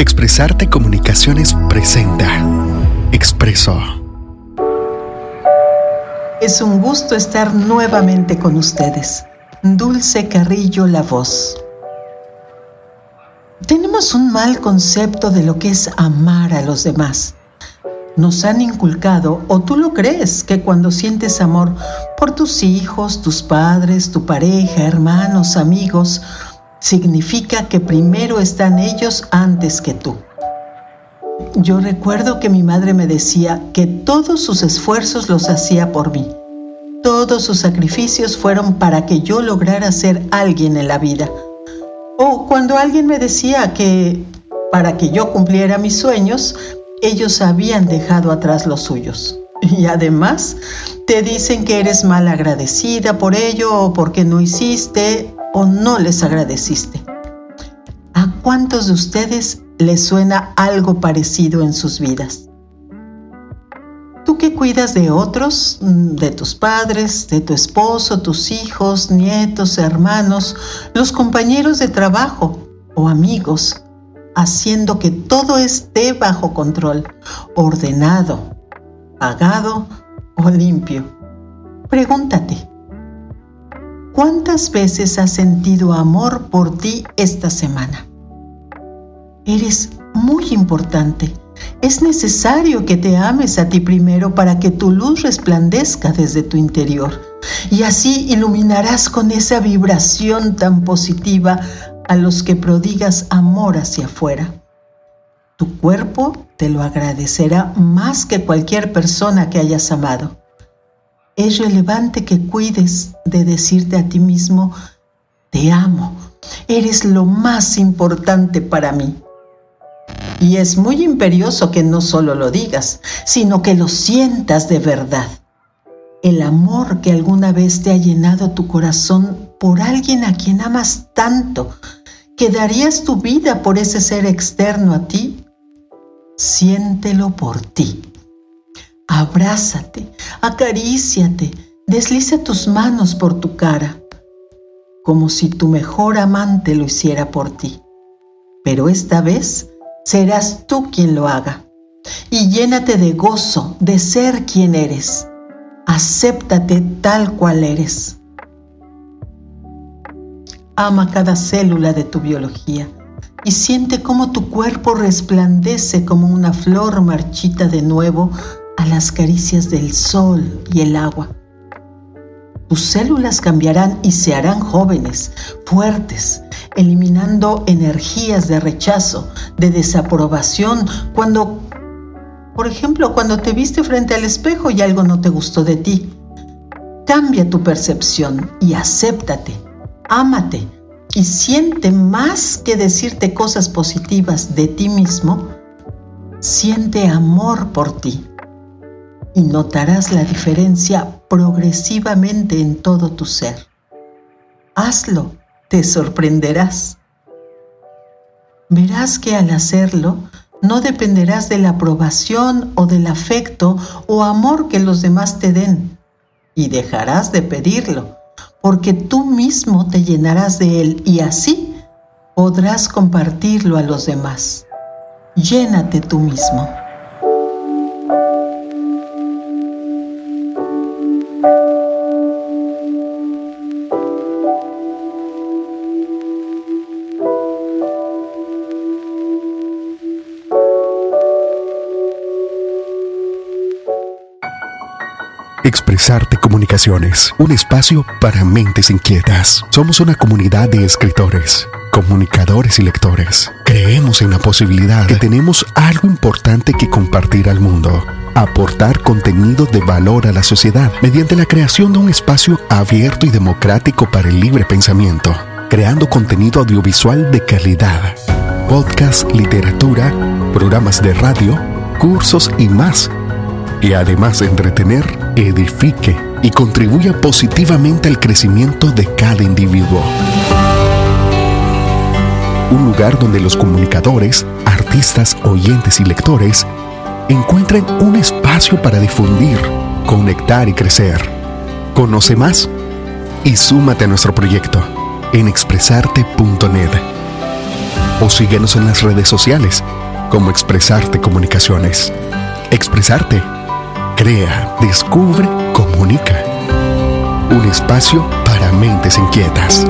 Expresarte Comunicaciones presenta Expreso. Es un gusto estar nuevamente con ustedes. Dulce Carrillo La Voz. Tenemos un mal concepto de lo que es amar a los demás. Nos han inculcado, o tú lo crees, que cuando sientes amor por tus hijos, tus padres, tu pareja, hermanos, amigos, significa que primero están ellos antes que tú. Yo recuerdo que mi madre me decía que todos sus esfuerzos los hacía por mí. Todos sus sacrificios fueron para que yo lograra ser alguien en la vida. O cuando alguien me decía que para que yo cumpliera mis sueños, ellos habían dejado atrás los suyos. Y además te dicen que eres mal agradecida por ello o porque no hiciste o no les agradeciste. ¿A cuántos de ustedes les suena algo parecido en sus vidas? Tú que cuidas de otros, mm, de tus padres, de tu esposo, tus hijos, nietos, hermanos, los compañeros de trabajo o amigos, haciendo que todo esté bajo control, ordenado, pagado o limpio. Pregúntate, ¿Cuántas veces has sentido amor por ti esta semana? Eres muy importante. Es necesario que te ames a ti primero para que tu luz resplandezca desde tu interior y así iluminarás con esa vibración tan positiva a los que prodigas amor hacia afuera. Tu cuerpo te lo agradecerá más que cualquier persona que hayas amado es relevante que cuides de decirte a ti mismo, te amo, eres lo más importante para mí. Y es muy imperioso que no solo lo digas, sino que lo sientas de verdad. El amor que alguna vez te ha llenado tu corazón por alguien a quien amas tanto, que darías tu vida por ese ser externo a ti, siéntelo por ti. Abrázate, acaríciate, desliza tus manos por tu cara, como si tu mejor amante lo hiciera por ti. Pero esta vez serás tú quien lo haga. Y llénate de gozo de ser quien eres. Acéptate tal cual eres. Ama cada célula de tu biología y siente cómo tu cuerpo resplandece como una flor marchita de nuevo a las caricias del sol y el agua. Tus células cambiarán y se harán jóvenes, fuertes, eliminando energías de rechazo, de desaprobación, cuando, por ejemplo, cuando te viste frente al espejo y algo no te gustó de ti. Cambia tu percepción y acéptate, ámate y siente más que decirte cosas positivas de ti mismo, siente amor por ti y notarás la diferencia progresivamente en todo tu ser. Hazlo, te sorprenderás. Verás que al hacerlo no dependerás de la aprobación o del afecto o amor que los demás te den y dejarás de pedirlo porque tú mismo te llenarás de él y así podrás compartirlo a los demás. Llénate tú mismo. Expresarte Comunicaciones, un espacio para mentes inquietas. Somos una comunidad de escritores, comunicadores y lectores. Creemos en la posibilidad que tenemos algo importante que compartir al mundo. Aportar contenido de valor a la sociedad mediante la creación de un espacio abierto y democrático para el libre pensamiento, creando contenido audiovisual de calidad, podcast, literatura, programas de radio, cursos y más y además de entretener, edifique y contribuya positivamente al crecimiento de cada individuo. Un lugar donde los comunicadores, artistas, oyentes y lectores encuentren un espacio para difundir, conectar y crecer. Conoce más y súmate a nuestro proyecto en expresarte.net. o síguenos en las redes sociales como Expresarte Comunicaciones. Expresarte. Crea, descubre, comunica. Un espacio para mentes inquietas.